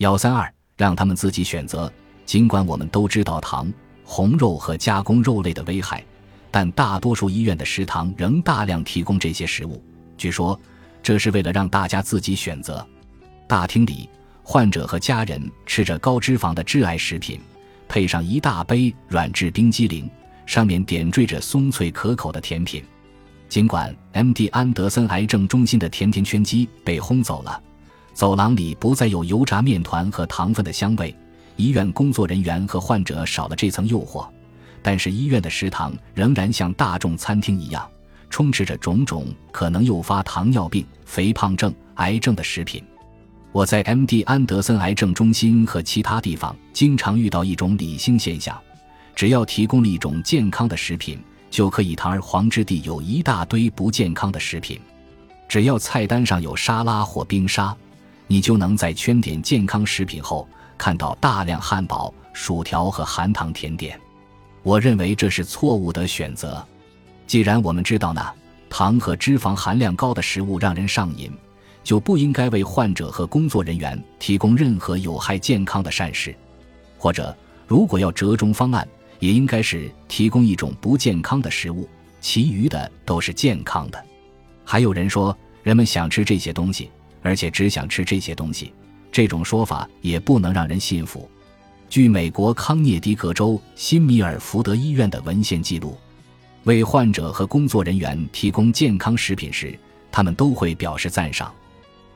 幺三二，让他们自己选择。尽管我们都知道糖、红肉和加工肉类的危害，但大多数医院的食堂仍大量提供这些食物。据说，这是为了让大家自己选择。大厅里，患者和家人吃着高脂肪的致癌食品，配上一大杯软质冰激凌，上面点缀着松脆可口的甜品。尽管 M.D. 安德森癌症中心的甜甜圈机被轰走了，走廊里不再有油炸面团和糖分的香味，医院工作人员和患者少了这层诱惑，但是医院的食堂仍然像大众餐厅一样，充斥着种种可能诱发糖尿病、肥胖症、癌症的食品。我在 M.D. 安德森癌症中心和其他地方经常遇到一种理性现象：只要提供了一种健康的食品。就可以堂而皇之地有一大堆不健康的食品，只要菜单上有沙拉或冰沙，你就能在圈点健康食品后看到大量汉堡、薯条和含糖甜点。我认为这是错误的选择。既然我们知道呢，糖和脂肪含量高的食物让人上瘾，就不应该为患者和工作人员提供任何有害健康的膳食。或者，如果要折中方案。也应该是提供一种不健康的食物，其余的都是健康的。还有人说，人们想吃这些东西，而且只想吃这些东西，这种说法也不能让人信服。据美国康涅狄格州新米尔福德医院的文献记录，为患者和工作人员提供健康食品时，他们都会表示赞赏。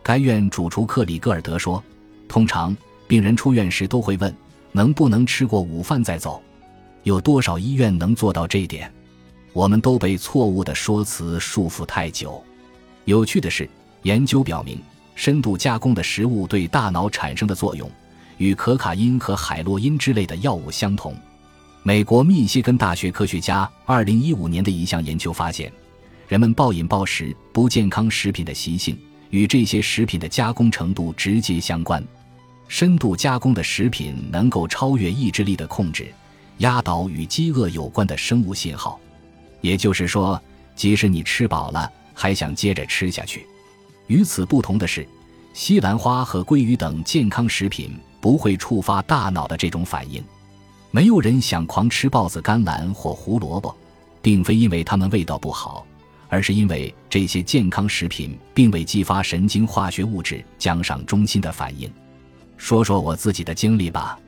该院主厨克里戈尔德说：“通常病人出院时都会问，能不能吃过午饭再走。”有多少医院能做到这一点？我们都被错误的说辞束缚太久。有趣的是，研究表明，深度加工的食物对大脑产生的作用，与可卡因和海洛因之类的药物相同。美国密歇根大学科学家2015年的一项研究发现，人们暴饮暴食不健康食品的习性与这些食品的加工程度直接相关。深度加工的食品能够超越意志力的控制。压倒与饥饿有关的生物信号，也就是说，即使你吃饱了，还想接着吃下去。与此不同的是，西兰花和鲑鱼等健康食品不会触发大脑的这种反应。没有人想狂吃豹子甘蓝或胡萝卜，并非因为它们味道不好，而是因为这些健康食品并未激发神经化学物质奖赏中心的反应。说说我自己的经历吧。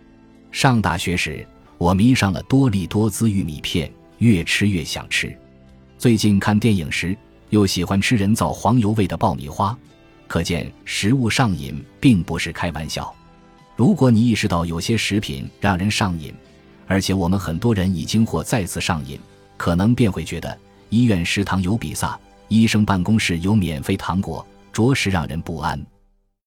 上大学时。我迷上了多利多滋玉米片，越吃越想吃。最近看电影时，又喜欢吃人造黄油味的爆米花。可见食物上瘾并不是开玩笑。如果你意识到有些食品让人上瘾，而且我们很多人已经或再次上瘾，可能便会觉得医院食堂有比萨，医生办公室有免费糖果，着实让人不安。